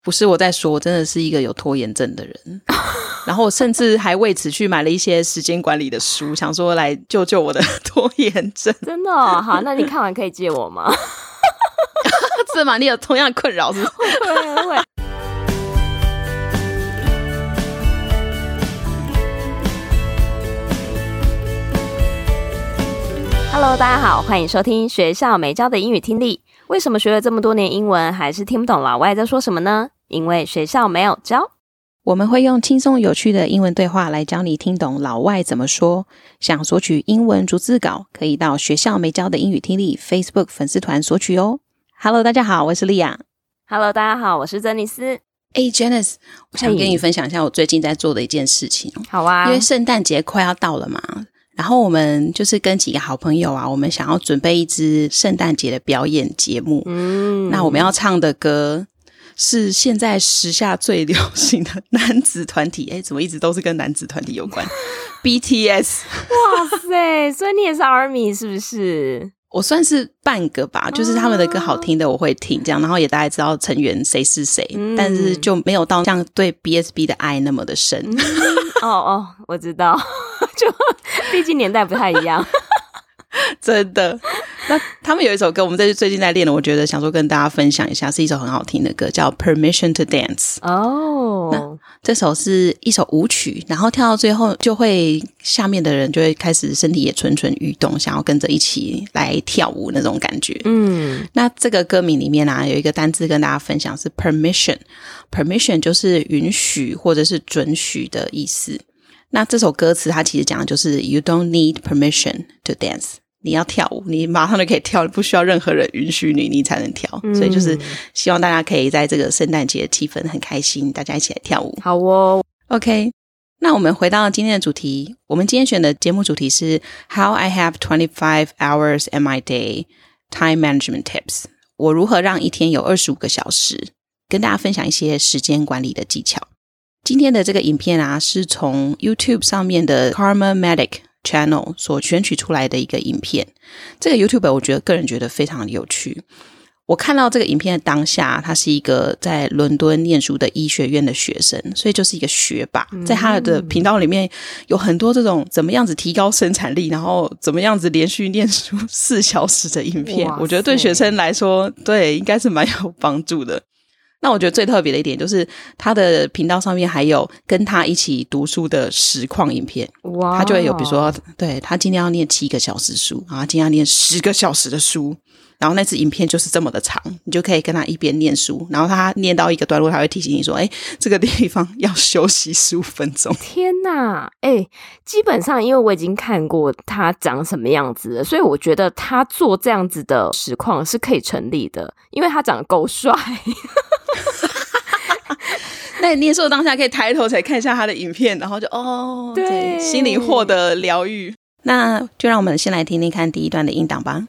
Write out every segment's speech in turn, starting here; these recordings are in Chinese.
不是我在说，我真的是一个有拖延症的人。然后我甚至还为此去买了一些时间管理的书，想说来救救我的 拖延症。真的哦？好，那你看完可以借我吗？是吗？你有同样的困扰是不是？会会会。Hello，大家好，欢迎收听学校没教的英语听力。为什么学了这么多年英文，还是听不懂老外在说什么呢？因为学校没有教。我们会用轻松有趣的英文对话来教你听懂老外怎么说。想索取英文逐字稿，可以到学校没教的英语听力 Facebook 粉丝团索取哦。Hello，大家好，我是莉亚。Hello，大家好，我是珍妮斯。哎，Janice，我想跟你分享一下我最近在做的一件事情。好啊，因为圣诞节快要到了嘛，然后我们就是跟几个好朋友啊，我们想要准备一支圣诞节的表演节目。嗯，那我们要唱的歌。是现在时下最流行的男子团体，哎，怎么一直都是跟男子团体有关？BTS，哇塞，所以你也是 ARMY 是不是？我算是半个吧，就是他们的歌好听的我会听，这样，然后也大概知道成员谁是谁，嗯、但是就没有到像对 BSB 的爱那么的深。嗯、哦哦，我知道，就毕竟年代不太一样。真的，那他们有一首歌，我们在最近在练的，我觉得想说跟大家分享一下，是一首很好听的歌，叫《Permission to Dance》。哦，那这首是一首舞曲，然后跳到最后，就会下面的人就会开始身体也蠢蠢欲动，想要跟着一起来跳舞那种感觉。嗯，那这个歌名里面啊，有一个单字跟大家分享是 permission，permission permission 就是允许或者是准许的意思。那这首歌词它其实讲的就是 You don't need permission to dance。你要跳舞，你马上就可以跳，不需要任何人允许你，你才能跳。嗯、所以就是希望大家可以在这个圣诞节的气氛很开心，大家一起来跳舞。好哦，OK。那我们回到今天的主题，我们今天选的节目主题是 How I have twenty five hours in my day time management tips。我如何让一天有二十五个小时？跟大家分享一些时间管理的技巧。今天的这个影片啊，是从 YouTube 上面的 Karma Medic Channel 所选取出来的一个影片，这个 YouTuber 我觉得个人觉得非常有趣。我看到这个影片的当下，他是一个在伦敦念书的医学院的学生，所以就是一个学霸。在他的频道里面有很多这种怎么样子提高生产力，然后怎么样子连续念书四小时的影片。我觉得对学生来说，对应该是蛮有帮助的。那我觉得最特别的一点就是，他的频道上面还有跟他一起读书的实况影片。哇！他就会有，比如说，对，他今天要念七个小时书，然后今天要念十个小时的书，然后那支影片就是这么的长，你就可以跟他一边念书，然后他念到一个段落，他会提醒你说：“哎，这个地方要休息十五分钟。”天哪！哎，基本上因为我已经看过他长什么样子了，所以我觉得他做这样子的实况是可以成立的，因为他长得够帅。那你念书的当下可以抬头才看一下他的影片，然后就哦，对，对，心灵获得疗愈。那就让我们先来听听看第一段的音档吧。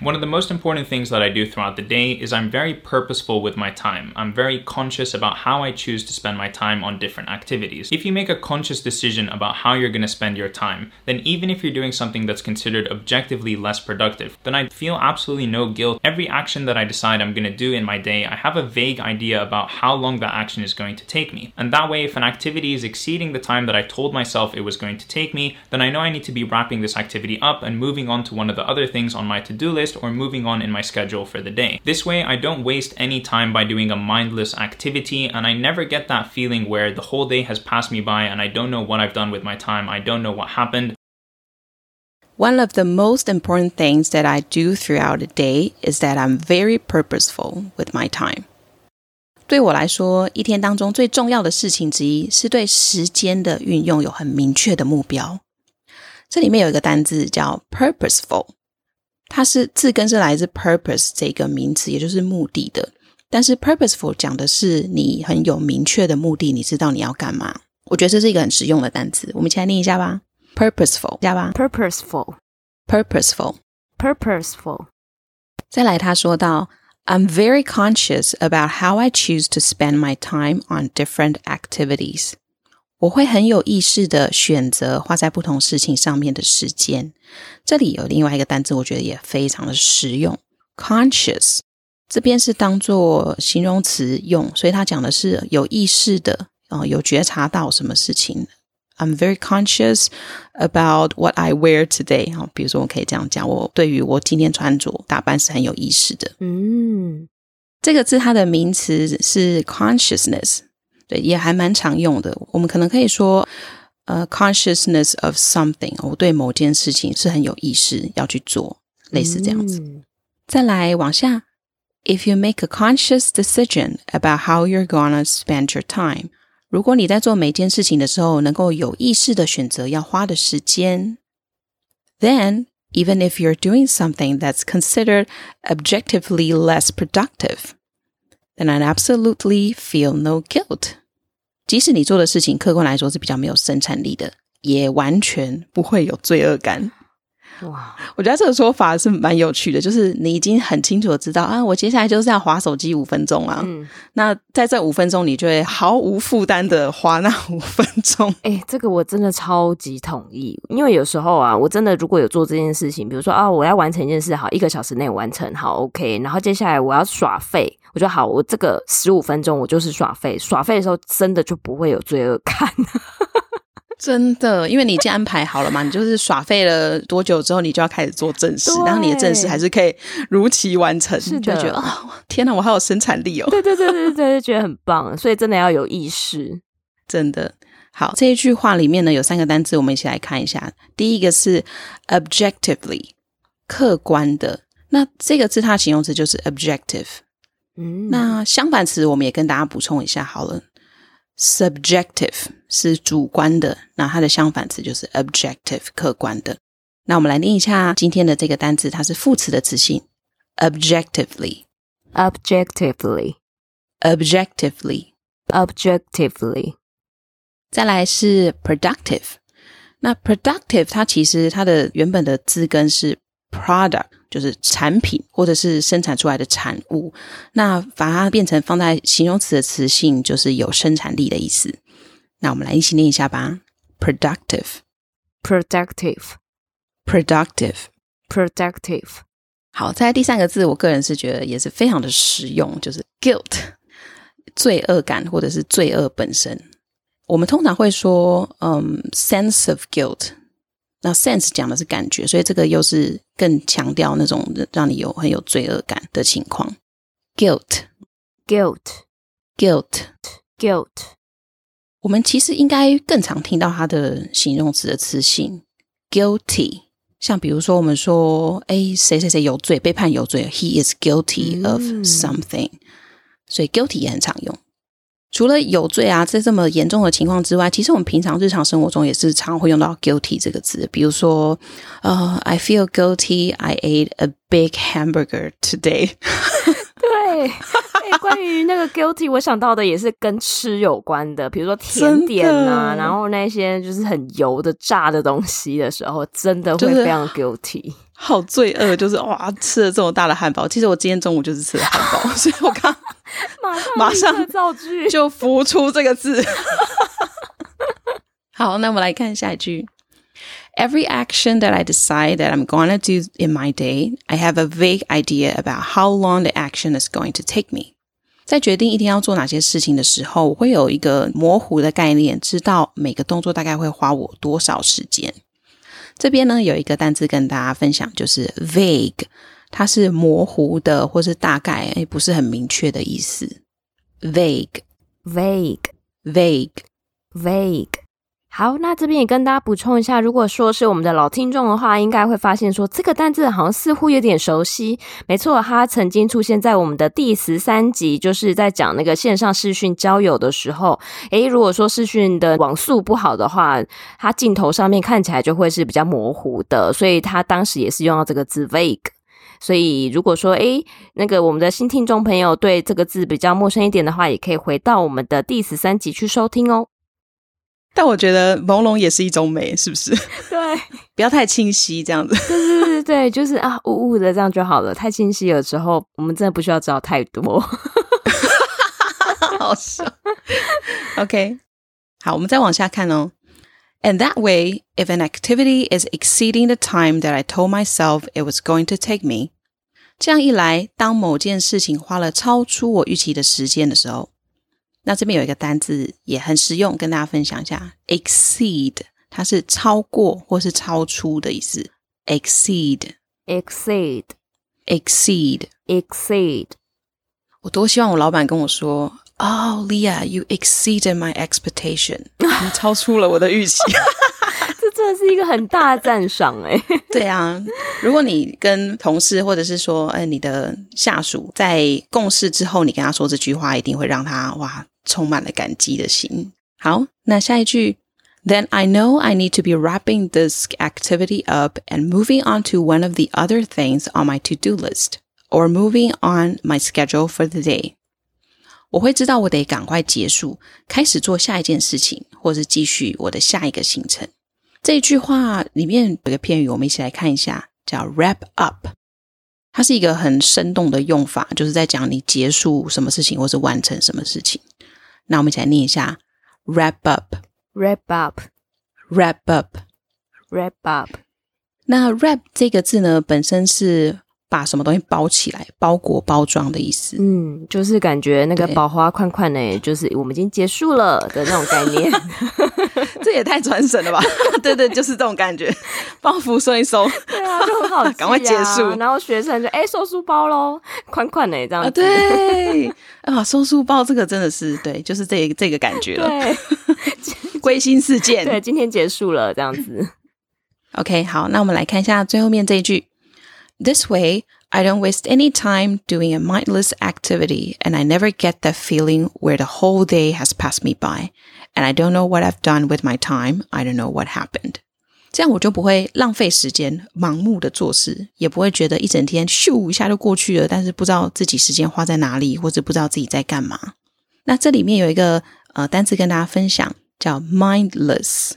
One of the most important things that I do throughout the day is I'm very purposeful with my time. I'm very conscious about how I choose to spend my time on different activities. If you make a conscious decision about how you're going to spend your time, then even if you're doing something that's considered objectively less productive, then I feel absolutely no guilt. Every action that I decide I'm going to do in my day, I have a vague idea about how long that action is going to take me. And that way, if an activity is exceeding the time that I told myself it was going to take me, then I know I need to be wrapping this activity up and moving on to one of the other things on my to-do list or moving on in my schedule for the day. This way, I don't waste any time by doing a mindless activity, and I never get that feeling where the whole day has passed me by and I don't know what I've done with my time, I don't know what happened. One of the most important things that I do throughout the day is that I'm very purposeful with my time. 对我来说，一天当中最重要的事情之一是对时间的运用有很明确的目标。这里面有一个单字叫 purposeful。 它是字根是来自 purpose 这个名词，也就是目的的。但是 purposeful 讲的是你很有明确的目的，你知道你要干嘛。我觉得这是一个很实用的单词，我们一起来念一下吧。purposeful，加吧。purposeful，purposeful，purposeful。再来，他说到，I'm very conscious about how I choose to spend my time on different activities。我会很有意识的选择花在不同事情上面的时间。这里有另外一个单词，我觉得也非常的实用，conscious。这边是当做形容词用，所以它讲的是有意识的啊、呃，有觉察到什么事情。I'm very conscious about what I wear today。哈，比如说我可以这样讲，我对于我今天穿着打扮是很有意识的。嗯，这个字它的名词是 consciousness，对，也还蛮常用的。我们可能可以说，呃，consciousness of something，我对某件事情是很有意识要去做，类似这样子。嗯、再来往下，If you make a conscious decision about how you're gonna spend your time。如果你在做每件事情的时候，能够有意识的选择要花的时间，then even if you're doing something that's considered objectively less productive, Then I absolutely feel no guilt。即使你做的事情客观来说是比较没有生产力的，也完全不会有罪恶感。哇，我觉得这个说法是蛮有趣的，就是你已经很清楚的知道啊，我接下来就是要划手机五分钟啊。嗯，那在这五分钟，你就会毫无负担的滑那五分钟。哎、欸，这个我真的超级同意，因为有时候啊，我真的如果有做这件事情，比如说啊，我要完成一件事，好，一个小时内完成，好，OK，然后接下来我要耍废，我就好，我这个十五分钟我就是耍废，耍废的时候真的就不会有罪恶感。真的，因为你已经安排好了嘛，你就是耍废了多久之后，你就要开始做正事，然后你的正事还是可以如期完成，是就觉得哦，天哪，我好有生产力哦！对对对对对，就觉得很棒，所以真的要有意识，真的好。这一句话里面呢，有三个单词，我们一起来看一下。第一个是 objectively，客观的。那这个字它的形容词就是 objective。嗯，那相反词我们也跟大家补充一下好了。Subjective 是主观的，那它的相反词就是 objective 客观的。那我们来念一下今天的这个单词，它是副词的词性，objectively，objectively，objectively，objectively。再来是 productive，那 productive 它其实它的原本的字根是 product。就是产品或者是生产出来的产物，那把它变成放在形容词的词性，就是有生产力的意思。那我们来一起念一下吧：productive，productive，productive，productive。好，在第三个字，我个人是觉得也是非常的实用，就是 guilt，罪恶感或者是罪恶本身。我们通常会说，嗯，sense of guilt。那 sense 讲的是感觉，所以这个又是更强调那种让你有很有罪恶感的情况。guilt，guilt，guilt，guilt。我们其实应该更常听到它的形容词的词性，guilty。像比如说，我们说，哎，谁谁谁有罪，被判有罪，he is guilty of something，嗯。所以 guilty 也很常用。除了有罪啊，在这么严重的情况之外，其实我们平常日常生活中也是常会用到 guilty 这个字。比如说，呃，I feel guilty. I ate a big hamburger today。对，关于那个 guilty，我想到的也是跟吃有关的，比如说甜点啊，然后那些就是很油的炸的东西的时候，真的会非常 guilty，就是、好罪恶，就是哇，吃了这么大的汉堡。其实我今天中午就是吃了汉堡，所以我刚。马上造句就浮出这个字。好，那我们来看下一句。Every action that I decide that I'm going to do in my day, I have a vague idea about how long the action is going to take me. 在决定一天要做哪些事情的时候，我会有一个模糊的概念，知道每个动作大概会花我多少时间。这边呢，有一个单词跟大家分享，就是 vague。它是模糊的，或是大概，诶，不是很明确的意思。vague，vague，vague，vague。好，那这边也跟大家补充一下，如果说是我们的老听众的话，应该会发现说这个单字好像似乎有点熟悉。没错，它曾经出现在我们的第十三集，就是在讲那个线上视讯交友的时候。诶，如果说视讯的网速不好的话，它镜头上面看起来就会是比较模糊的，所以它当时也是用到这个字 vague。所以，如果说诶，那个我们的新听众朋友对这个字比较陌生一点的话，也可以回到我们的第十三集去收听哦。但我觉得朦胧也是一种美，是不是？对，不要太清晰，这样子。对对对对，就是啊，雾雾的这样就好了。太清晰了之后，我们真的不需要知道太多。好笑。OK，好，我们再往下看哦。And that way, if an activity is exceeding the time that I told myself it was going to take me, 这样一来，当某件事情花了超出我预期的时间的时候，那这边有一个单字也很实用，跟大家分享一下：exceed，它是超过或是超出的意思。exceed，exceed，exceed。我多希望我老板跟我说 ：“Oh, Leah, you exceeded my expectation。”你超出了我的预期。这真的是一个很大的赞赏哎！对啊，如果你跟同事或者是说，哎，你的下属在共事之后，你跟他说这句话，一定会让他哇，充满了感激的心。好，那下一句，Then I know I need to be wrapping this activity up and moving on to one of the other things on my to-do list, or moving on my schedule for the day。 我会知道我得赶快结束，开始做下一件事情，或是继续我的下一个行程。这句话里面有一个片语，我们一起来看一下，叫 wrap up。它是一个很生动的用法，就是在讲你结束什么事情，或是完成什么事情。那我们一起来念一下 wrap up，wrap up，wrap up，wrap up。那 wrap 这个字呢，本身是把什么东西包起来、包裹、包装的意思。嗯，就是感觉那个宝花款款呢，就是我们已经结束了的那种概念。这也太传神了吧！对对，就是这种感觉，包袱收一收，对啊，就很好、啊，赶快结束。然后学生就哎、欸，收书包喽，款款呢这样子。啊、对啊，收书包这个真的是对，就是这这个感觉了。对，归心似箭。对，今天结束了这样子。OK，好，那我们来看一下最后面这一句 ：This way, I don't waste any time doing a mindless activity, and I never get that feeling where the whole day has passed me by. And I don't know what I've done with my time. I don't know what happened. 这样我就不会浪费时间，盲目的做事，也不会觉得一整天咻一下就过去了，但是不知道自己时间花在哪里，或者不知道自己在干嘛。那这里面有一个呃单词跟大家分享，叫 mindless。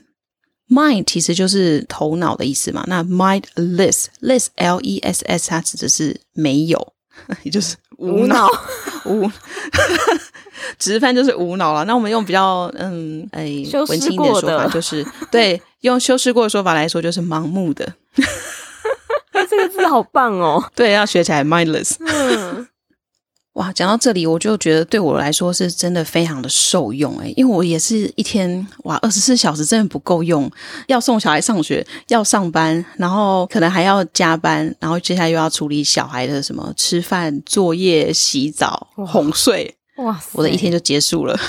Mind 其实就是头脑的意思嘛。那 mindless，less l e s s，它指的是没有，也就是无脑无。直翻就是无脑了。那我们用比较嗯哎文青一点的说法，就是对，用修饰过的说法来说，就是盲目的。这个字好棒哦！对，要学起来 mindless。嗯，哇，讲到这里，我就觉得对我来说是真的非常的受用哎，因为我也是一天哇，二十四小时真的不够用，要送小孩上学，要上班，然后可能还要加班，然后接下来又要处理小孩的什么吃饭、作业、洗澡、哄睡。哇塞，我的一天就结束了。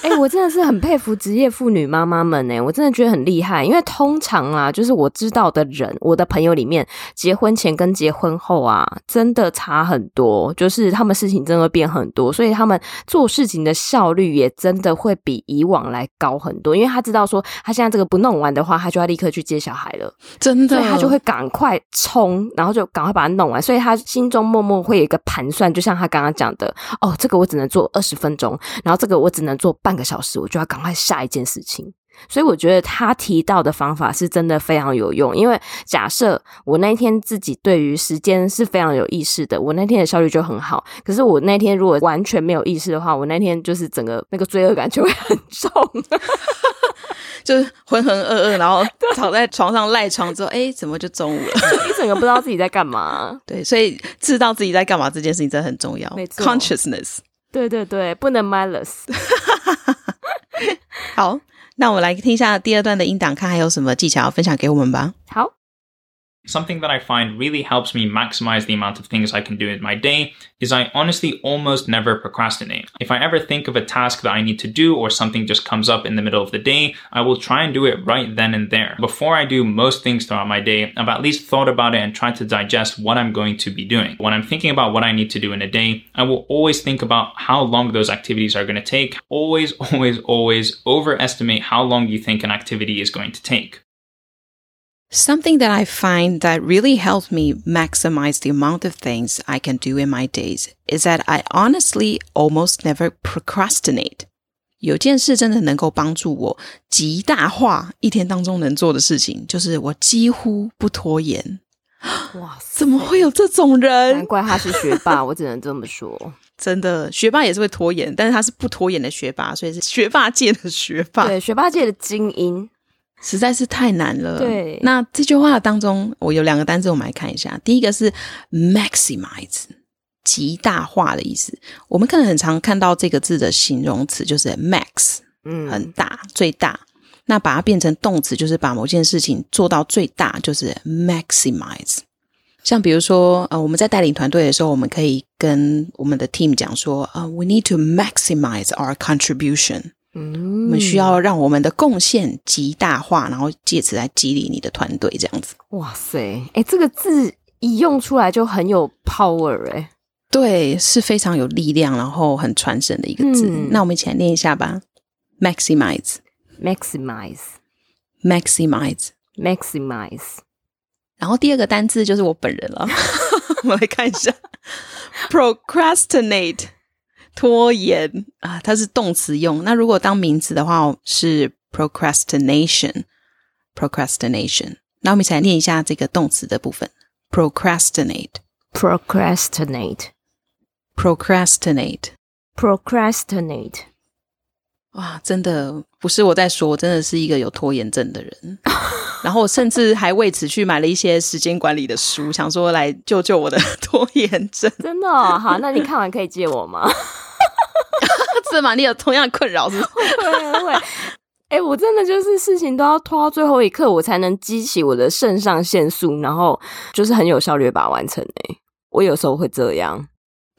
哎、欸，我真的是很佩服职业妇女妈妈们呢，我真的觉得很厉害。因为通常啊，就是我知道的人，我的朋友里面，结婚前跟结婚后啊，真的差很多，就是他们事情真的会变很多，所以他们做事情的效率也真的会比以往来高很多。因为他知道说，他现在这个不弄完的话，他就要立刻去接小孩了，真的，所以他就会赶快冲，然后就赶快把它弄完。所以他心中默默会有一个盘算，就像他刚刚讲的，哦，这个我只能做二十分钟，然后这个我只能做半个小时，我就要赶快下一件事情。所以我觉得他提到的方法是真的非常有用。因为假设我那天自己对于时间是非常有意识的，我那天的效率就很好。可是我那天如果完全没有意识的话，我那天就是整个那个罪恶感就会很重，就是浑浑噩噩，然后 躺在床上赖床之后，哎，怎么就中午了？一整个不知道自己在干嘛。对，所以知道自己在干嘛这件事情真的很重要。没错，consciousness。对对对，不能 mindless。好，那我们来听一下第二段的音档，看还有什么技巧分享给我们吧。好。Something that I find really helps me maximize the amount of things I can do in my day is I honestly almost never procrastinate. If I ever think of a task that I need to do or something just comes up in the middle of the day, I will try and do it right then and there. Before I do most things throughout my day, I've at least thought about it and tried to digest what I'm going to be doing. When I'm thinking about what I need to do in a day, I will always think about how long those activities are going to take. Always, always, always overestimate how long you think an activity is going to take. Something that I find that really helps me maximize the amount of things I can do in my days is that I honestly almost never procrastinate. 有件事真的能够帮助我极大化一天当中能做的事情，就是我几乎不拖延。哇，怎么会有这种人？难怪他是学霸，我只能这么说。真的，学霸也是会拖延，但是他是不拖延的学霸，所以是学霸界的学霸。对，学霸界的精英。 实在是太难了。对，那这句话当中，我有两个单词，我们来看一下。第一个是 maximize，极大化的意思。我们可能很常看到这个字的形容词就是 max，嗯，很大，最大。那把它变成动词，就是把某件事情做到最大，就是 maximize。像比如说，呃，我们在带领团队的时候，我们可以跟我们的 team 讲说，啊、uh,，we need to maximize our contribution。嗯，我们需要让我们的贡献极大化，然后借此来激励你的团队，这样子。哇塞，哎，这个字一用出来就很有 power，哎，对，是非常有力量，然后很传神的一个字。嗯、那我们一起来念一下吧，maximize。Maximize, maximize, maximize。然后第二个单字就是我本人了，我们来看一下，procrastinate，拖延啊，它是动词用。那如果当名词的话是 procrastination，procrastination。那我们一起来念一下这个动词的部分，procrastinate, procrastinate, procrastinate, procrastinate。哇，真的不是我在说，我真的是一个有拖延症的人。然后我甚至还为此去买了一些时间管理的书，想说来救救我的 拖延症。真的哦？好，那你看完可以借我吗？是吗？你有同样的困扰是不是？会会。哎、欸，我真的就是事情都要拖到最后一刻，我才能激起我的肾上腺素，然后就是很有效率把它完成。哎，我有时候会这样。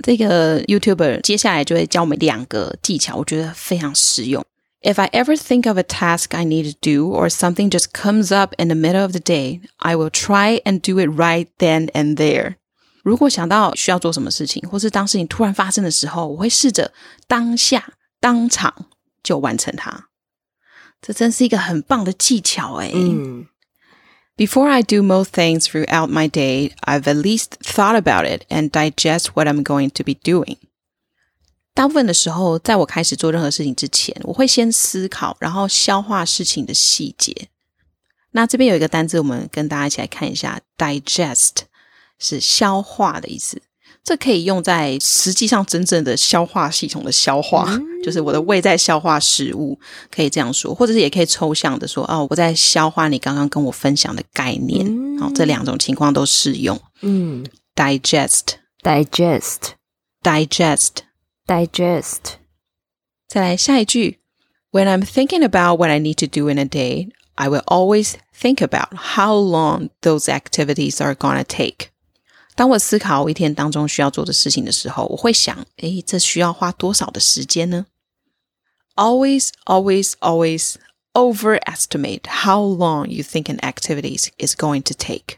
这个 YouTuber 接下来就会教我们两个技巧，我觉得非常实用。If I ever think of a task I need to do or something just comes up in the middle of the day, I will try and do it right then and there. 如果想到需要做什么事情，或是当事情突然发生的时候，我会试着当下当场就完成它。这真是一个很棒的技巧诶。嗯。Before I do most things throughout my day, I've at least thought about it and digest what I'm going to be doing. 大部分的时候，在我开始做任何事情之前，我会先思考，然后消化事情的细节。那这边有一个单字，我们跟大家一起来看一下，digest 是消化的意思。这可以用在实际上真正的消化系统的消化，嗯、就是我的胃在消化食物，可以这样说，或者是也可以抽象的说，哦，我在消化你刚刚跟我分享的概念。好、嗯哦，这两种情况都适用。嗯，digest，digest，digest，digest。再来下一句，When I'm thinking about what I need to do in a day, I will always think about how long those activities are gonna take. 当我思考我一天当中需要做的事情的时候，我会想：诶，这需要花多少的时间呢？Always, always, always overestimate how long you think an activity is going to take。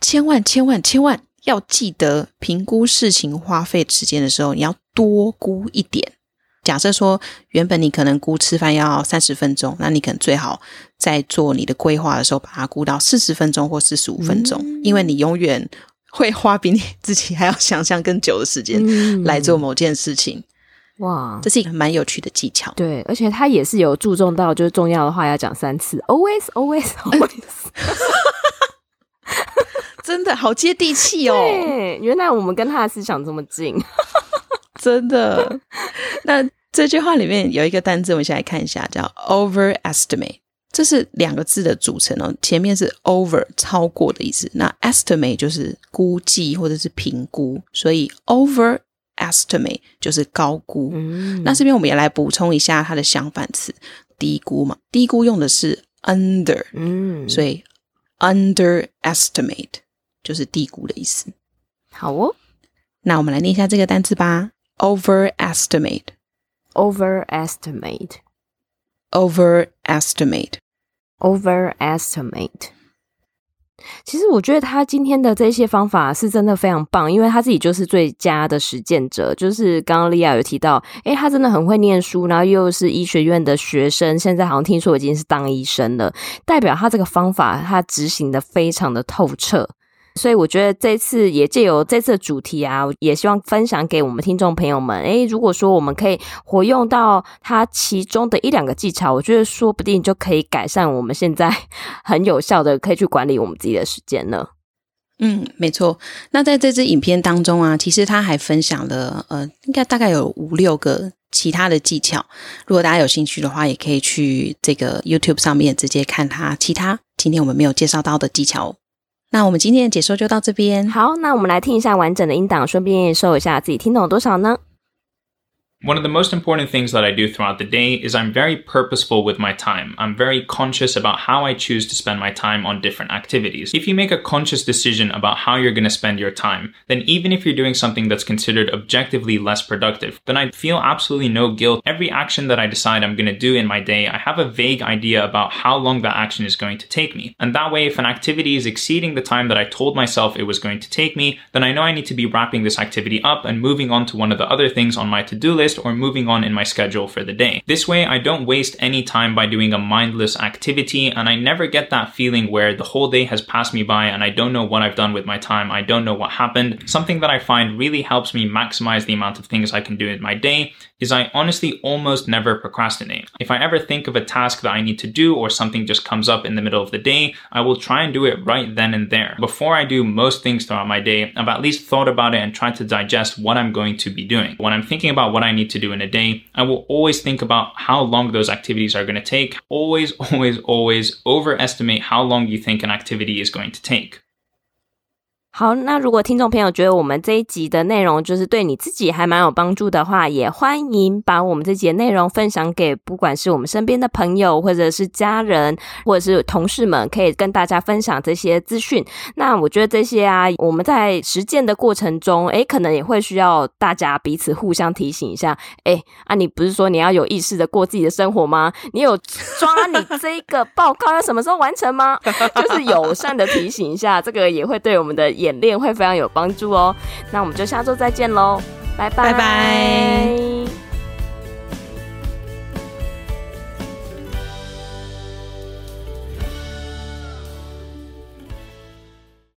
千万千万千万要记得，评估事情花费时间的时候，你要多估一点。假设说，原本你可能估吃饭要三十分钟，那你可能最好在做你的规划的时候，把它估到四十分钟或四十五分钟，嗯、因为你永远。会花比你自己还要想象更久的时间来做某件事情，哇，这是一个蛮有趣的技巧。对，而且他也是有注重到，就是重要的话要讲三次，always always always，真的好接地气哦。对，原来我们跟他的思想这么近，真的。那这句话里面有一个单字，我们先来看一下，叫 overestimate。这是两个字的组成哦，前面是 over 超过的意思，那 estimate 就是估计或者是评估，所以 overestimate 就是高估。嗯，那这边我们也来补充一下它的相反词，低估嘛，低估用的是 under，嗯，所以 underestimate 就是低估的意思。好哦，那我们来念一下这个单词吧，overestimate，overestimate，overestimate。Overestimate。其实我觉得他今天的这些方法是真的非常棒，因为他自己就是最佳的实践者。就是刚刚莉亚有提到，诶，他真的很会念书，然后又是医学院的学生，现在好像听说已经是当医生了，代表他这个方法他执行的非常的透彻。所以我觉得这次也借由这次的主题啊，也希望分享给我们听众朋友们。诶，如果说我们可以活用到它其中的一两个技巧，我觉得说不定就可以改善我们现在 很有效的可以去管理我们自己的时间了。嗯，没错。那在这支影片当中啊，其实他还分享了呃，应该大概有五六个其他的技巧。如果大家有兴趣的话，也可以去这个 YouTube 上面直接看他其他今天我们没有介绍到的技巧。那我们今天的解说就到这边。好，那我们来听一下完整的音档，顺便验收一下自己听懂多少呢？One of the most important things that I do throughout the day is I'm very purposeful with my time. I'm very conscious about how I choose to spend my time on different activities. If you make a conscious decision about how you're going to spend your time, then even if you're doing something that's considered objectively less productive, then I feel absolutely no guilt. Every action that I decide I'm going to do in my day, I have a vague idea about how long that action is going to take me. And that way, if an activity is exceeding the time that I told myself it was going to take me, then I know I need to be wrapping this activity up and moving on to one of the other things on my to-do list list or moving on in my schedule for the day. This way, I don't waste any time by doing a mindless activity and I never get that feeling where the whole day has passed me by and I don't know what I've done with my time. I don't know what happened. Something that I find really helps me maximize the amount of things I can do in my day is I honestly almost never procrastinate. If I ever think of a task that I need to do or something just comes up in the middle of the day, I will try and do it right then and there. Before I do most things throughout my day, I've at least thought about it and tried to digest what I'm going to be doing. When I'm thinking about what I need to do in a day, I will always think about how long those activities are going to take. Always, always, always overestimate how long you think an activity is going to take. 好，那如果听众朋友觉得我们这一集的内容就是对你自己还蛮有帮助的话，也欢迎把我们这集内容分享给不管是我们身边的朋友，或者是家人，或者是同事们，可以跟大家分享这些资讯。那我觉得这些啊，我们在实践的过程中，诶，可能也会需要大家彼此互相提醒一下。诶，啊，你不是说你要有意识的过自己的生活吗？你有抓你这个报告要什么时候完成吗？就是友善的提醒一下，这个也会对我们的。演练会非常有帮助哦，那我们就下周再见喽，拜拜。拜拜。